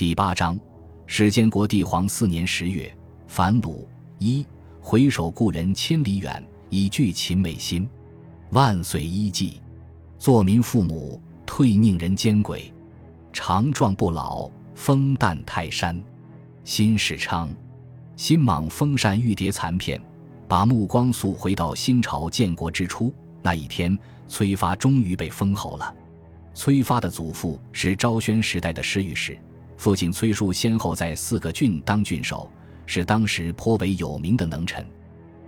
第八章，史建国帝皇四年十月，反鲁一回首故人千里远，以聚秦美心。万岁一祭，作民父母，退宁人间鬼。长壮不老，风淡泰山。新世昌，新莽封禅玉蝶残片，把目光溯回到新朝建国之初那一天，崔发终于被封侯了。崔发的祖父是昭宣时代的侍御史，父亲崔述先后在四个郡当郡守，是当时颇为有名的能臣。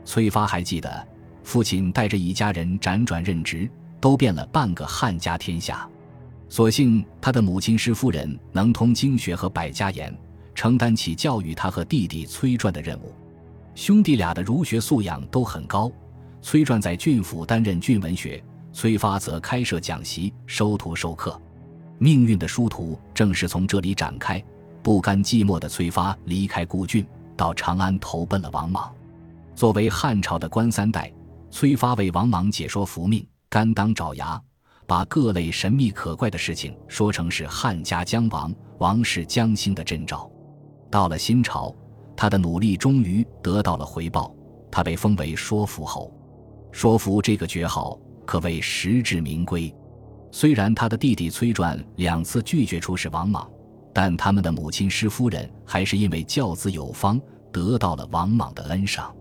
崔发还记得，父亲带着一家人辗转任职，都变了半个汉家天下。所幸他的母亲施夫人能通经学和百家言，承担起教育他和弟弟崔传的任务。兄弟俩的儒学素养都很高。崔传在郡府担任郡文学。崔发则开设讲习，收徒授课，命运的殊途正是从这里展开。不甘寂寞的崔发离开故郡，到长安投奔了王莽。作为汉朝的官三代，崔发为王莽解说福命，甘当爪牙，把各类神秘可怪的事情说成是汉家将亡、王室将兴的征兆。到了新朝，他的努力终于得到了回报，他被封为说服侯。说服这个爵号。可谓实至名归。虽然他的弟弟崔传两次拒绝出使王莽，但他们的母亲施夫人还是因为教子有方，得到了王莽的恩赏。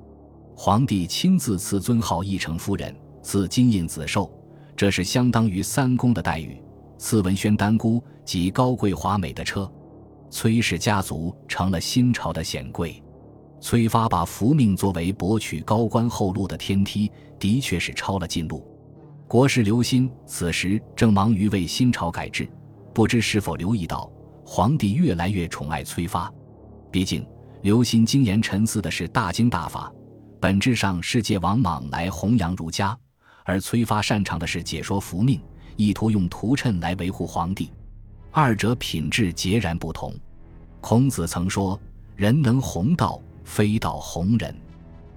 皇帝亲自赐尊号义成夫人，赐金印紫绶，这是相当于三公的待遇。赐文宣丹姑及高贵华美的车，崔氏家族成了新朝的显贵。崔发把福命作为博取高官厚禄的天梯，的确是抄了近路。国师刘歆此时正忙于为新朝改制，不知是否留意到皇帝越来越宠爱崔发。毕竟刘歆精研沉思的是大经大法，本质上是借王莽来弘扬儒家；而崔发擅长的是解说福命，意图用图谶来维护皇帝。二者品质截然不同。孔子曾说：“人能弘道，非道弘人。”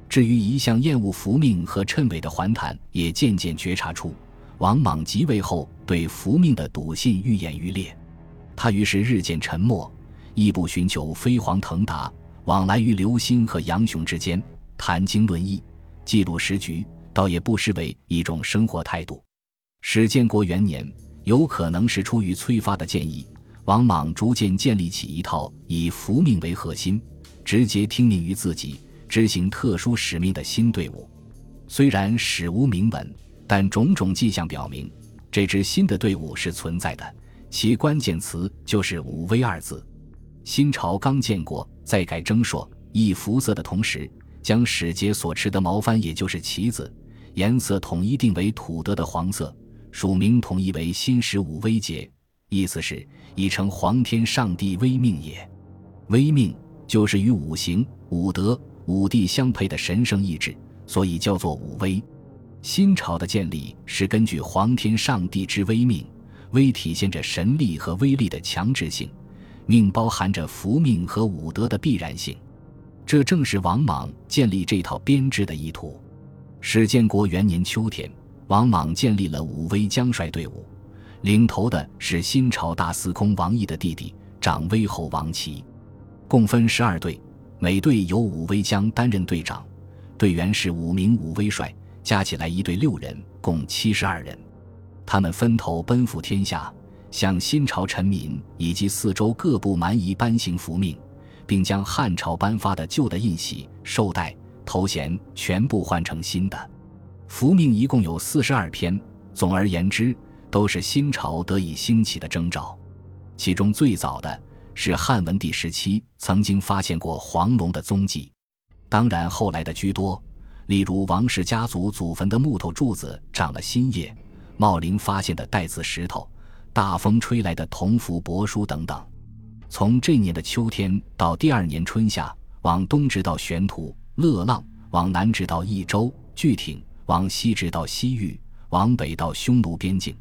至于一向厌恶福命和谶纬的桓谭，也渐渐觉察出王莽即位后对福命的笃信愈演愈烈。他于是日渐沉默，亦不寻求飞黄腾达，往来于刘歆和杨雄之间，谈经论义，记录时局，倒也不失为一种生活态度。史建国元年，有可能是出于崔发的建议，王莽逐渐建立起一套以福命为核心，直接听命于自己。执行特殊使命的新队伍，虽然史无明文，但种种迹象表明，这支新的队伍是存在的。其关键词就是“武威”二字。新朝刚建国，在改征朔易服色的同时，将使节所持的毛幡，也就是旗子，颜色统一定为土德的黄色，署名统一为新时武威节，意思是已成皇天上帝威命也。威命就是与五行、五德。五帝相配的神圣意志，所以叫做武威。新朝的建立是根据皇天上帝之威命，威体现着神力和威力的强制性，命包含着福命和武德的必然性。这正是王莽建立这套编制的意图。史建国元年秋天，王莽建立了武威将帅队伍，领头的是新朝大司空王毅的弟弟长威侯王齐，共分十二队。每队由武威将担任队长，队员是五名武威帅，加起来一队六人，共七十二人。他们分头奔赴天下，向新朝臣民以及四周各部蛮夷颁行福命，并将汉朝颁发的旧的印玺、绶带、头衔全部换成新的。福命一共有四十二篇，总而言之，都是新朝得以兴起的征兆。其中最早的。是汉文帝时期曾经发现过黄龙的踪迹，当然后来的居多，例如王氏家族祖坟的木头柱子长了新叶，茂陵发现的带字石头，大风吹来的铜符帛书等等。从这年的秋天到第二年春夏，往东直到玄土、乐浪，往南直到益州、巨挺，往西直到西域，往北到匈奴边境，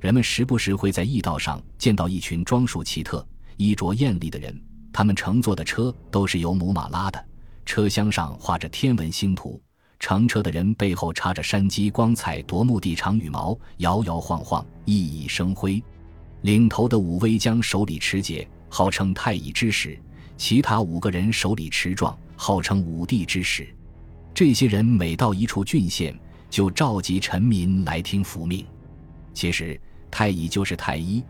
人们时不时会在驿道上见到一群装束奇特。衣着艳丽的人，他们乘坐的车都是由母马拉的，车厢上画着天文星图，乘车的人背后插着山鸡光彩夺目的长羽毛，摇摇晃晃，熠熠生辉。领头的武威将手里持节，号称太乙之使；其他五个人手里持状，号称武帝之使。这些人每到一处郡县，就召集臣民来听服命。其实，太乙就是太医，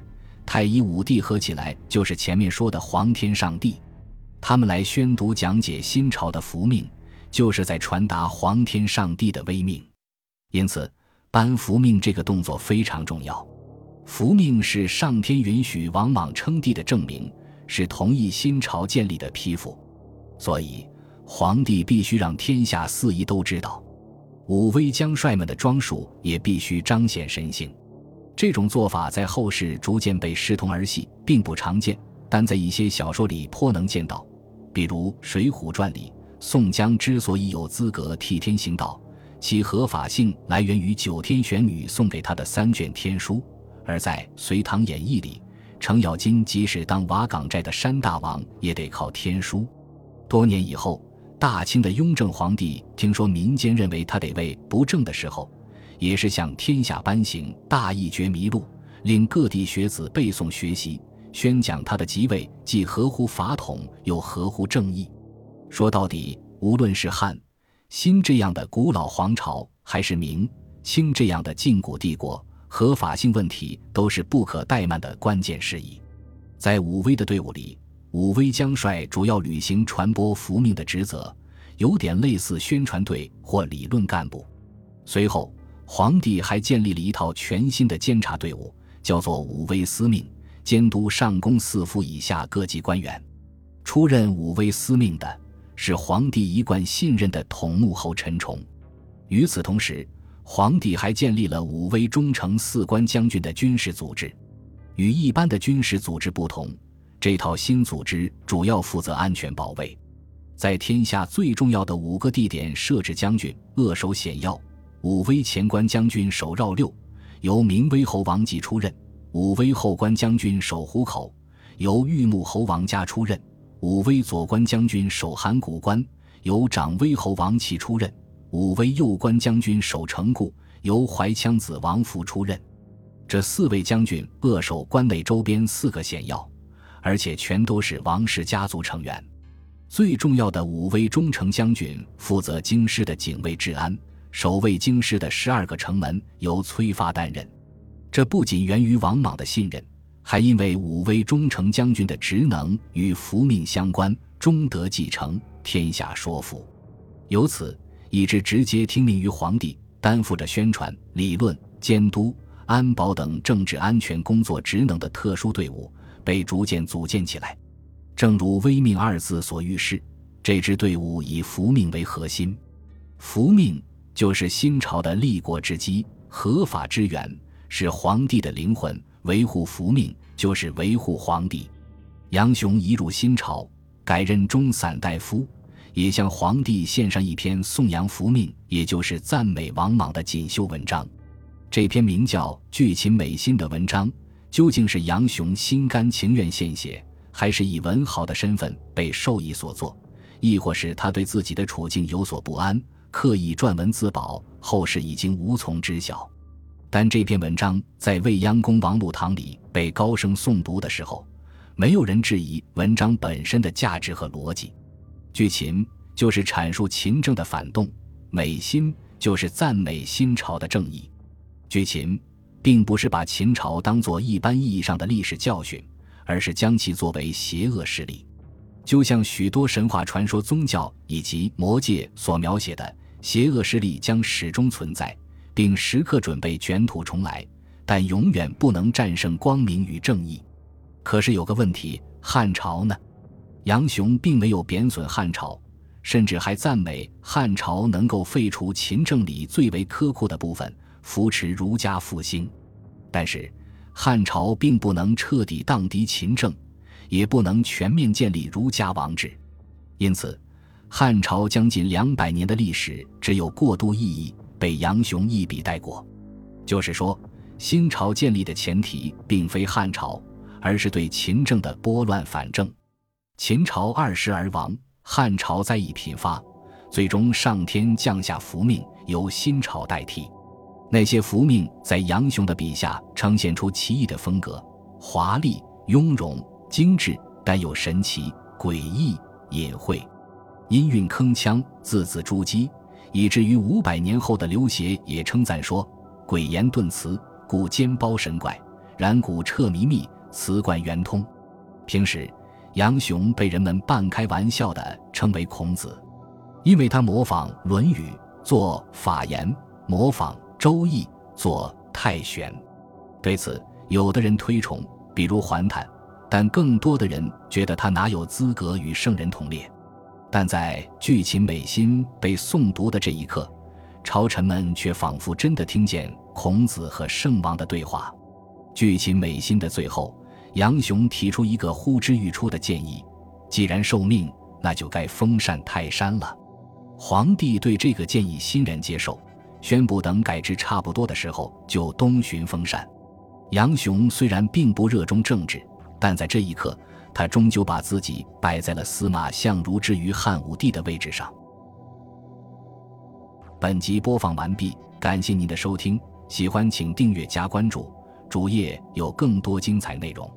太乙武帝合起来就是前面说的皇天上帝。他们来宣读讲解新朝的服命，就是在传达皇天上帝的威命。因此，颁福命这个动作非常重要。福命是上天允许王莽称帝的证明，是同意新朝建立的批复。所以，皇帝必须让天下四夷都知道。武威将帅们的装束也必须彰显神性。这种做法在后世逐渐被视同儿戏，并不常见，但在一些小说里颇能见到。比如《水浒传》里，宋江之所以有资格替天行道，其合法性来源于九天玄女送给他的三卷天书；而在《隋唐演义》里，程咬金即使当瓦岗寨的山大王，也得靠天书。多年以后，大清的雍正皇帝听说民间认为他得位不正的时候，也是向天下颁行《大义觉迷录》，令各地学子背诵学习。宣讲他的即位既合乎法统，又合乎正义。说到底，无论是汉、新这样的古老皇朝，还是明、清这样的禁古帝国，合法性问题都是不可怠慢的关键事宜。在武威的队伍里，武威将帅主要履行传播福命的职责，有点类似宣传队或理论干部。随后，皇帝还建立了一套全新的监察队伍，叫做武威司命。监督上宫四府以下各级官员，出任武威司命的是皇帝一贯信任的统幕后陈崇。与此同时，皇帝还建立了武威忠诚四官将军的军事组织。与一般的军事组织不同，这套新组织主要负责安全保卫，在天下最重要的五个地点设置将军，扼守险要。武威前关将军守绕六，由明威侯王继出任。武威后关将军守虎口，由玉木侯王家出任；武威左关将军守函谷关，由长威侯王启出任；武威右关将军守城固，由怀羌子王福出任。这四位将军扼守关内周边四个险要，而且全都是王氏家族成员。最重要的武威中丞将军负责京师的警卫治安，守卫京师的十二个城门由崔发担任。这不仅源于王莽的信任，还因为武威忠诚将军的职能与福命相关，终得继承，天下说服。由此，一支直接听命于皇帝，担负着宣传、理论、监督、安保等政治安全工作职能的特殊队伍被逐渐组建起来。正如“威命”二字所预示，这支队伍以福命为核心，福命就是新朝的立国之基、合法之源。是皇帝的灵魂，维护福命就是维护皇帝。杨雄一入新朝，改任中散大夫，也向皇帝献上一篇颂扬福命，也就是赞美王莽的锦绣文章。这篇名叫《聚秦美心》的文章，究竟是杨雄心甘情愿献写，还是以文豪的身份被授意所作，亦或是他对自己的处境有所不安，刻意撰文自保？后世已经无从知晓。但这篇文章在未央宫王禄堂里被高声诵读的时候，没有人质疑文章本身的价值和逻辑。剧秦就是阐述秦政的反动，美心就是赞美新朝的正义。剧秦并不是把秦朝当作一般意义上的历史教训，而是将其作为邪恶势力，就像许多神话传说、宗教以及魔界所描写的邪恶势力将始终存在。并时刻准备卷土重来，但永远不能战胜光明与正义。可是有个问题，汉朝呢？杨雄并没有贬损汉朝，甚至还赞美汉朝能够废除秦政里最为苛酷的部分，扶持儒家复兴。但是汉朝并不能彻底荡涤秦政，也不能全面建立儒家王制。因此，汉朝将近两百年的历史只有过渡意义。被杨雄一笔带过，就是说，新朝建立的前提并非汉朝，而是对秦政的拨乱反正。秦朝二世而亡，汉朝灾异频发，最终上天降下福命，由新朝代替。那些福命在杨雄的笔下呈现出奇异的风格，华丽、雍容、精致、但又神奇、诡异、隐晦，音韵铿锵，字字珠玑，以至于五百年后的刘勰也称赞说：“诡言顿辞，故兼包神怪；然古彻靡密，辞贯圆通。”平时，杨雄被人们半开玩笑地称为孔子，因为他模仿《论语》做法言，模仿《周易》做太玄。对此，有的人推崇，比如桓谭，但更多的人觉得他哪有资格与圣人同列。但在巨秦美心被诵读的这一刻，朝臣们却仿佛真的听见孔子和圣王的对话。巨秦美心的最后，杨雄提出一个呼之欲出的建议：既然受命，那就该封禅泰山了。皇帝对这个建议欣然接受，宣布等改制差不多的时候就东巡封禅。杨雄虽然并不热衷政治，但在这一刻，他终究把自己摆在了司马相如之于汉武帝的位置上。本集播放完毕，感谢您的收听，喜欢请订阅加关注，主页有更多精彩内容。